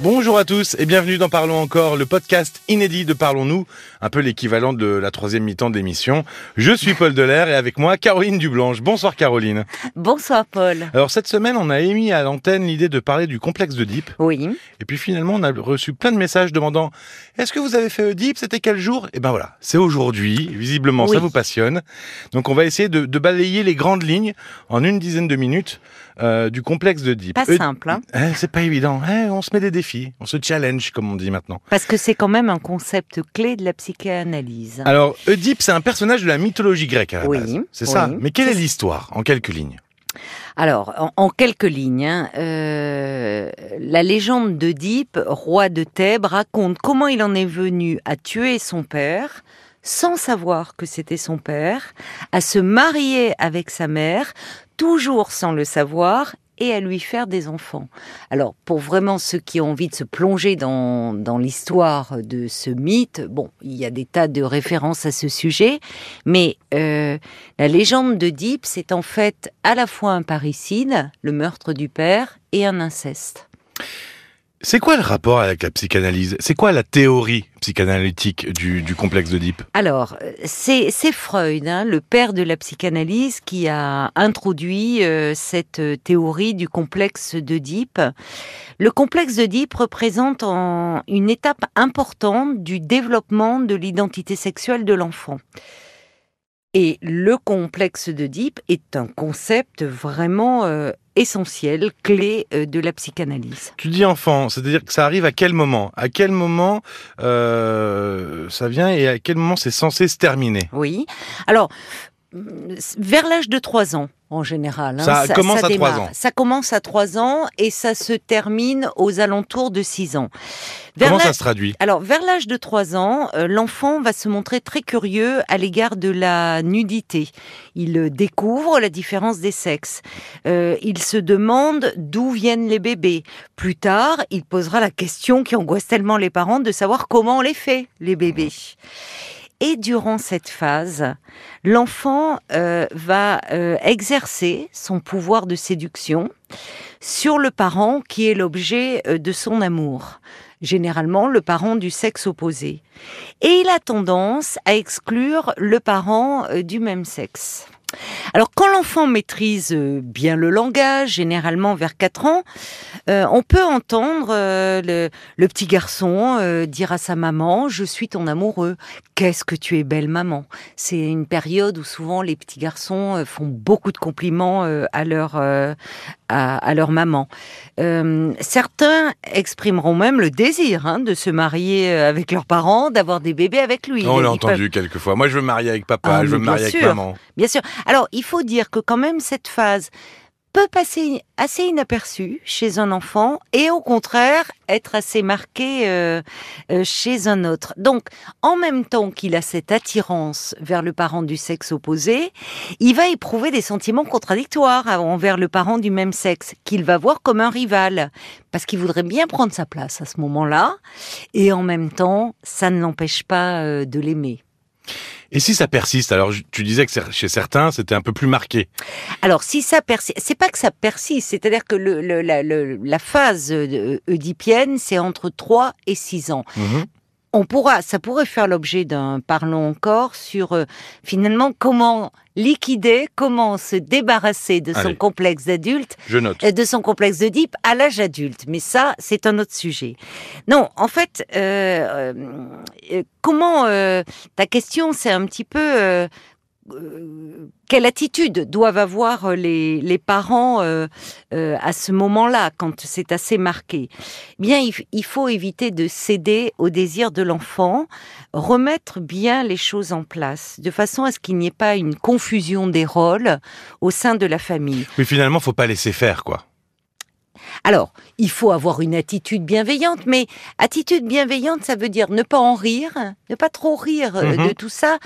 Bonjour à tous et bienvenue dans Parlons encore, le podcast inédit de Parlons-nous, un peu l'équivalent de la troisième mi-temps d'émission. Je suis Paul Delair et avec moi Caroline Dublanche. Bonsoir Caroline. Bonsoir Paul. Alors cette semaine, on a émis à l'antenne l'idée de parler du complexe d'Oedipe. Oui. Et puis finalement, on a reçu plein de messages demandant Est-ce que vous avez fait Oedipe? C'était quel jour? Et ben voilà, c'est aujourd'hui. Visiblement, ça vous passionne. Donc on va essayer de, de balayer les grandes lignes en une dizaine de minutes euh, du complexe d'Oedipe. Pas Oed- simple, hein, Eh, c'est pas évident. Eh, on se met des défis, on se challenge, comme on dit maintenant. parce que c'est quand même un concept clé de la psychanalyse. Alors, Oedipe, c'est un personnage de la mythologie grecque à la Oui, base. C'est oui. ça. Mais quelle est l'histoire, en quelques lignes Alors, en, en quelques lignes, hein, euh, la légende d'Oedipe, roi de Thèbes, raconte comment il en est venu à tuer son père, sans savoir que c'était son père, à se marier avec sa mère, toujours sans le savoir, et à lui faire des enfants. Alors, pour vraiment ceux qui ont envie de se plonger dans, dans l'histoire de ce mythe, bon, il y a des tas de références à ce sujet, mais euh, la légende d'Oedipe, c'est en fait à la fois un parricide, le meurtre du père, et un inceste. C'est quoi le rapport avec la psychanalyse? C'est quoi la théorie psychanalytique du, complexe d'Oedipe? Alors, euh, c'est Freud, hein, le père de la psychanalyse, qui a introduit euh, cette euh, théorie du complexe d'Oedipe. Le complexe d'Oedipe représente en- une étape importante du développement de l'identité sexuelle de l'enfant. Et le complexe d'Oedipe est un concept vraiment essentiel, clé euh, de la psychanalyse. Tu dis enfant, c'est-à-dire que ça arrive à quel moment? À quel moment euh, ça vient et à quel moment c'est censé se terminer? Oui. Alors, vers l'âge de 3 ans, en général. hein, Ça commence à démarre. 3 ans. Ça commence à 3 ans et ça se termine aux alentours de 6 ans. Vers Comment ça se traduit? Alors, vers l'âge de 3 ans, euh, l'enfant va se montrer très curieux à l'égard de la nudité. Il euh, découvre la différence des sexes. Euh, il se demande d'où viennent les bébés. Plus tard, il posera la question qui angoisse tellement les parents de savoir comment on les fait, les bébés. Et durant cette phase, l'enfant euh, va euh, exercer son pouvoir de séduction sur le parent qui est l'objet euh, de son amour généralement le parent du sexe opposé. Et il a tendance à exclure le parent du même sexe. Alors quand l'enfant maîtrise euh, bien le langage, généralement vers 4 ans, euh, on peut entendre euh, le, petit garçon dire à sa maman ⁇ Je suis ton amoureux, qu'est-ce que tu es belle maman ⁇ C'est une période où souvent les petits garçons font beaucoup de compliments à leur à, à leur maman. Euh, certains exprimeront même le désir hein, de se marier euh, avec leurs parents, d'avoir des bébés avec lui. On l'a peuvent- entendu quelques fois. Moi, je veux me marier avec papa, Ah, je veux me marier avec maman. Bien sûr. Alors, il faut dire que quand même cette phase peut passer assez inaperçue chez un enfant et au contraire être assez marquée euh, euh, chez un autre. Donc, en même temps qu'il a cette attirance vers le parent du sexe opposé, il va éprouver des sentiments contradictoires envers le parent du même sexe qu'il va voir comme un rival parce qu'il voudrait bien prendre sa place à ce moment-là et en même temps, ça ne l'empêche pas euh, de l'aimer. Et si ça persiste Alors, tu disais que chez certains, c'était un peu plus marqué. Alors, si ça persiste, c'est pas que ça persiste, c'est-à-dire que le, le- la, le- la phase euh, oedipienne, c'est entre 3 et 6 ans. Mhm. On pourra, ça pourrait faire l'objet d'un parlons encore sur euh, finalement comment liquider, comment se débarrasser de son complexe d'adulte Je note. de son complexe d'Oedipe à l'âge adulte. Mais ça, c'est un autre sujet. Non, en fait, euh, euh, comment euh, ta question, c'est un petit peu euh, quelle attitude doivent avoir euh, les, les parents euh, euh, à ce moment-là, quand c'est assez marqué? Eh Bien, il, il faut éviter de céder au désir de l'enfant, remettre bien les choses en place, de façon à ce qu'il n'y ait pas une confusion des rôles au sein de la famille. Mais finalement, faut pas laisser faire, quoi. Alors, il faut avoir une attitude bienveillante, mais attitude bienveillante, ça veut dire ne pas en rire, ne pas trop rire euh, Mhm. de tout ça.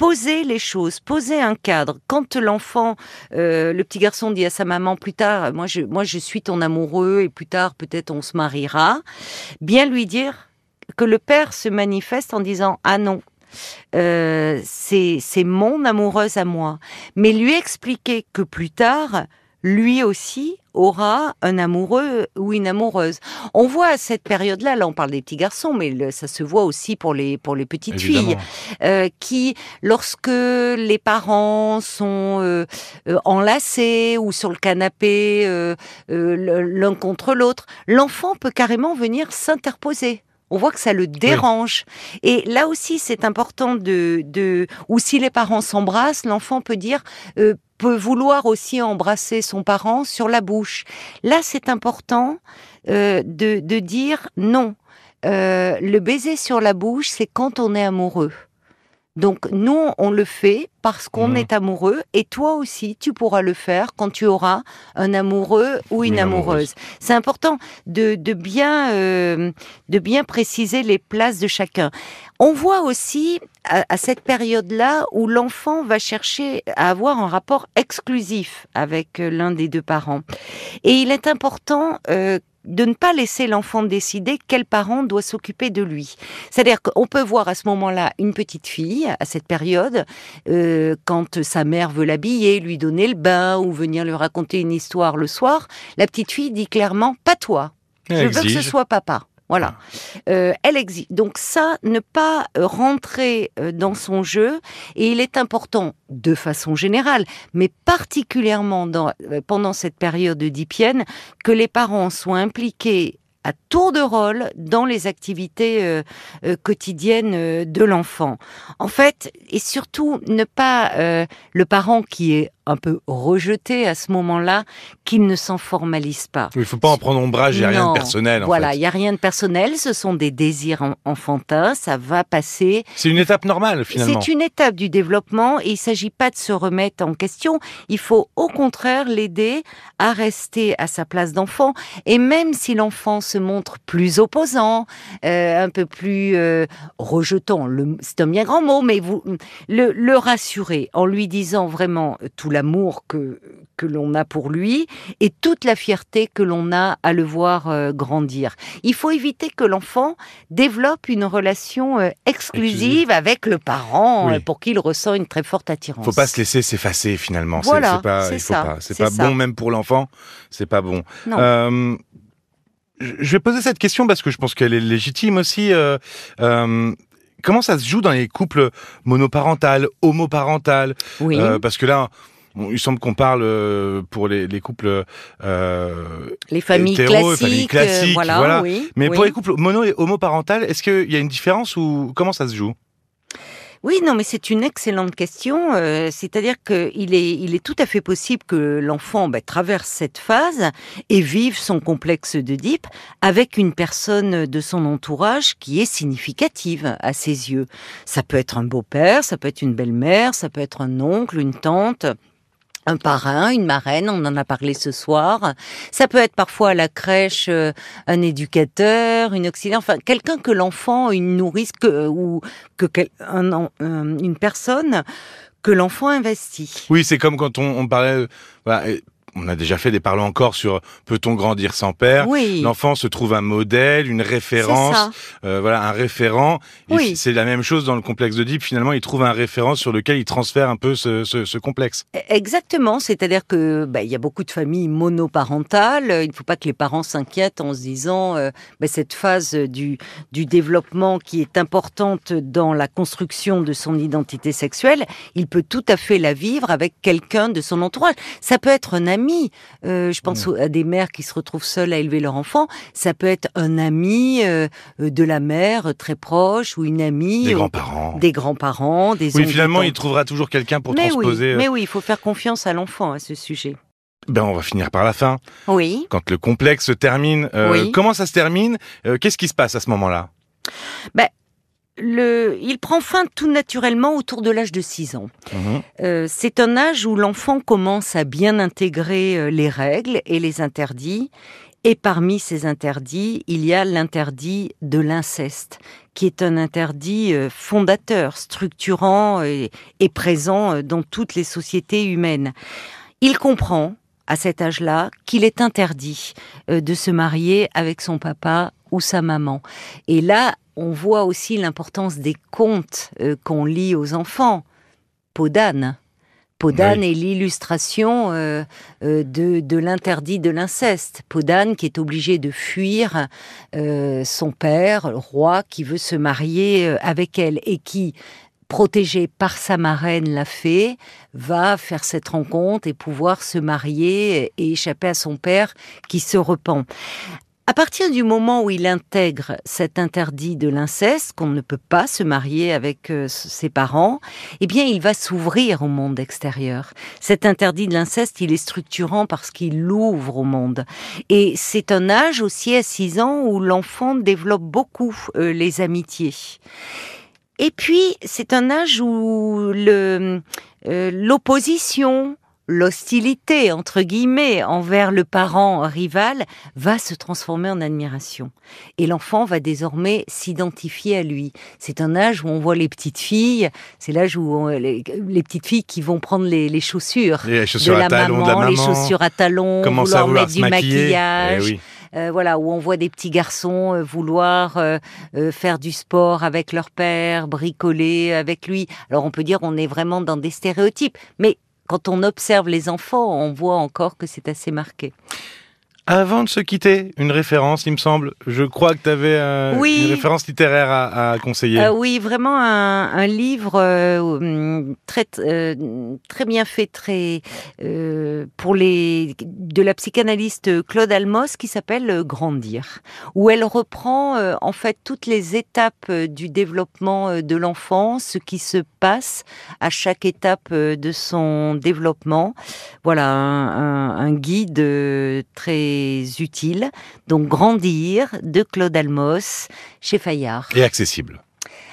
Poser les choses, poser un cadre. Quand l'enfant, euh, le petit garçon dit à sa maman plus tard, moi je, moi je suis ton amoureux et plus tard peut-être on se mariera, bien lui dire que le père se manifeste en disant ah non, euh, c'est c'est mon amoureuse à moi, mais lui expliquer que plus tard lui aussi aura un amoureux ou une amoureuse. On voit à cette période-là, là on parle des petits garçons, mais ça se voit aussi pour les pour les petites filles, euh, qui lorsque les parents sont euh, euh, enlacés ou sur le canapé l'un contre l'autre, l'enfant peut carrément venir s'interposer. On voit que ça le dérange. Et là aussi, c'est important de, de, ou si les parents s'embrassent, l'enfant peut dire, peut vouloir aussi embrasser son parent sur la bouche. Là, c'est important euh, de, de, dire non. Euh, le baiser sur la bouche, c'est quand on est amoureux. Donc nous, on le fait parce qu'on mmh. est amoureux et toi aussi, tu pourras le faire quand tu auras un amoureux ou une, amoureuse. C'est important de, de bien, euh, de bien préciser les places de chacun. On voit aussi à, à cette période-là où l'enfant va chercher à avoir un rapport exclusif avec euh, l'un des deux parents. Et il est important euh, de ne pas laisser l'enfant décider quel parent doit s'occuper de lui. C'est-à-dire qu'on peut voir à ce moment-là une petite fille, à cette période, euh, quand sa mère veut l'habiller, lui donner le bain ou venir lui raconter une histoire le soir, la petite fille dit clairement, pas toi. Je veux que ce soit papa. Voilà. Euh, elle existe. Donc ça, ne pas euh, rentrer euh, dans son jeu, et il est important, de façon générale, mais particulièrement dans, pendant cette période d'Ipienne, que les parents soient impliqués à tour de rôle dans les activités quotidiennes de l'enfant. En fait, et surtout ne pas le parent qui est un peu rejeté à ce moment-là qu'il ne s'en formalise pas. Il ne faut pas en prendre ombrage, il n'y a rien de personnel. voilà, il n'y a rien de personnel, ce sont des désirs enfantins, ça va passer. C'est une étape normale finalement. C'est une étape du développement et il ne s'agit pas de se remettre en question, il faut au contraire l'aider à rester à sa place d'enfant et même si l'enfant se montre plus opposant, euh, un peu plus euh, rejetant, c'est un bien grand mot, mais vous le, le rassurer en lui disant vraiment tout l'amour que, que l'on a pour lui et toute la fierté que l'on a à le voir euh, grandir. Il faut éviter que l'enfant développe une relation euh, exclusive avec le parent euh, pour qu'il ressent une très forte attirance. Il faut pas se laisser s'effacer finalement. Voilà, c'est pas, ça, C'est pas bon même pour l'enfant. C'est pas bon. je vais poser cette question parce que je pense qu'elle est légitime aussi comment ça se joue dans les couples monoparentales, homoparentales? Oui. Parce que là, il semble qu'on parle euh, pour les, les couples euh, les familles classiques, les familles classiques, voilà. Mais pour les couples mono et homoparentales, est-ce qu'il y a une différence ou comment ça se joue? Oui, non, mais c'est une excellente question. Euh, c'est-à-dire qu'il est, il est tout à fait possible que l'enfant bah, traverse cette phase et vive son complexe d'Oedipe avec une personne de son entourage qui est significative à ses yeux. Ça peut être un beau-père, ça peut être une belle-mère, ça peut être un oncle, une tante un parrain, une marraine, on en a parlé ce soir. Ça peut être parfois à la crèche euh, un éducateur, une auxiliaire, enfin quelqu'un que l'enfant, une nourrice que, ou que un, une personne que l'enfant investit. Oui, c'est comme quand on, on parlait, voilà, on a déjà fait des parlons encore sur peut-on grandir sans père oui. L'enfant se trouve un modèle, une référence, euh, voilà, un référent. Oui. C'est la même chose dans le complexe de Deep. Finalement, il trouve un référent sur lequel il transfère un peu ce, ce, ce complexe. E, exactement. C'est-à-dire que bah, il y a beaucoup de familles monoparentales. Il ne faut pas que les parents s'inquiètent en se disant euh, bah, cette phase du du développement qui est importante dans la construction de son identité sexuelle, il peut tout à fait la vivre avec quelqu'un de son entourage. Ça peut être un ami euh, je pense à des mères qui se retrouvent seules à élever leur enfant. Ça peut être un ami euh, de la mère très proche ou une amie. Des grands-parents. Des grands-parents, des Oui, finalement, il trouvera toujours quelqu'un pour transposer. Oui, mais oui, il faut faire confiance à l'enfant à ce sujet. Ben, on va finir par la fin. Oui. Quand le complexe se termine, euh, comment ça se termine Qu'est-ce qui se passe à ce moment-là? Ben, il prend fin tout naturellement autour de l'âge de 6 ans. Mhm. Euh, c'est un âge où l'enfant commence à bien intégrer euh, les règles et les interdits. Et parmi ces interdits, il y a l'interdit de l'inceste, qui est un interdit euh, fondateur, structurant et, présent dans toutes les sociétés humaines. Il comprend, à cet âge-là, qu'il est interdit de se marier avec son papa ou sa maman. Et là, on voit aussi l'importance des contes euh, qu'on lit aux enfants. Peau d'âne, Podane est l'illustration euh, euh, de, de l'interdit de l'inceste. Podane qui est obligé de fuir son père, le roi, qui veut se marier avec elle et qui, protégé par sa marraine la fée, va faire cette rencontre et pouvoir se marier et échapper à son père qui se repent. À partir du moment où il intègre cet interdit de l'inceste, qu'on ne peut pas se marier avec euh, ses parents, eh bien, il va s'ouvrir au monde extérieur. Cet interdit de l'inceste, il est structurant parce qu'il l'ouvre au monde. Et c'est un âge aussi à 6 ans où l'enfant développe beaucoup euh, les amitiés. Et puis, c'est un âge où euh, l'opposition, l'hostilité, entre guillemets, envers le parent rival va se transformer en admiration. Et l'enfant va désormais s'identifier à lui. C'est un âge où on voit les petites filles, c'est l'âge où on- les, les petites filles qui vont prendre les, les chaussures, Les chaussures de la à talons maman, de la maman. les chaussures à talons, vouloir vouloir mettre du maquiller? maquillage. Eh oui. Euh, voilà, où on voit des petits garçons euh, vouloir euh, faire du sport avec leur père, bricoler avec lui. Alors on peut dire on est vraiment dans des stéréotypes, mais quand on observe les enfants, on voit encore que c'est assez marqué. Avant de se quitter, une référence, il me semble. Je crois que tu avais Oui. une référence littéraire à, à conseiller. Euh, oui, vraiment un, un livre euh, hum, très euh, très bien fait, très euh, pour les de la psychanalyste Claude Almos qui s'appelle euh, Grandir, où elle reprend euh, en fait toutes les étapes euh, du développement euh, de l'enfant, ce qui se passe à chaque étape euh, de son développement. Voilà un, un- un guide euh, très utile. Donc Grandir de Claude Almos chez Fayard. Et accessible.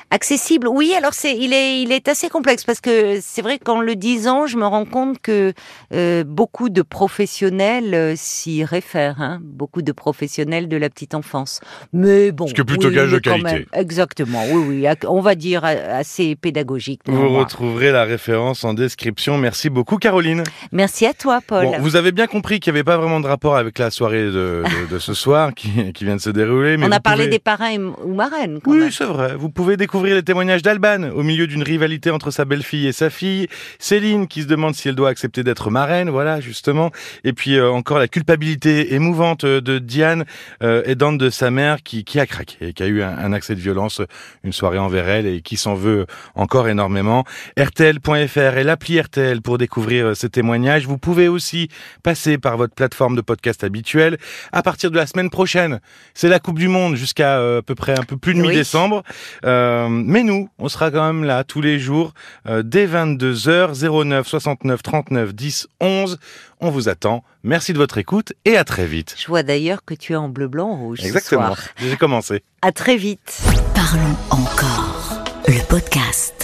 Accessible, oui. Alors c'est, il est, il est assez complexe parce que c'est vrai qu'en le disant, je me rends compte que euh, beaucoup de professionnels euh, s'y réfèrent, hein, beaucoup de professionnels de la petite enfance. Mais bon, Ce qui est plutôt oui, gage de qualité. même. Exactement, oui, oui. On va dire euh, assez pédagogique. Vous retrouverez la référence en description. Merci beaucoup, Caroline. Merci à toi, Paul. Bon, vous avez bien compris qu'il n'y avait pas vraiment de rapport avec la soirée de, de- de ce soir qui, qui vient de se dérouler. Mais On a parlé pouvez- des parrains ou marraines, Oui, c'est vrai. Vous pouvez découvrir les témoignages d'Alban au milieu d'une rivalité entre sa belle-fille et sa fille. Céline qui se demande si elle doit accepter d'être marraine, voilà, justement. Et puis euh, encore la culpabilité émouvante euh, de Diane, euh, aidante de sa mère, qui, qui a craqué, qui a eu un, un accès de violence une soirée envers elle et qui s'en veut encore énormément. RTL.fr et l'appli RTL pour découvrir euh, ces témoignages. Vous pouvez aussi passer par votre plateforme de podcast habituelle. À partir de la semaine prochaine, c'est la Coupe du Monde jusqu'à euh, à peu près un peu plus de Oui. mi-décembre. Euh, mais nous, on sera quand même là tous les jours euh, dès 22h 09 69 39 10 11. On vous attend. Merci de votre écoute et à très vite. Je vois d'ailleurs que tu es en bleu, blanc, rouge Exactement. J'ai commencé. À très vite. Parlons encore. Le podcast.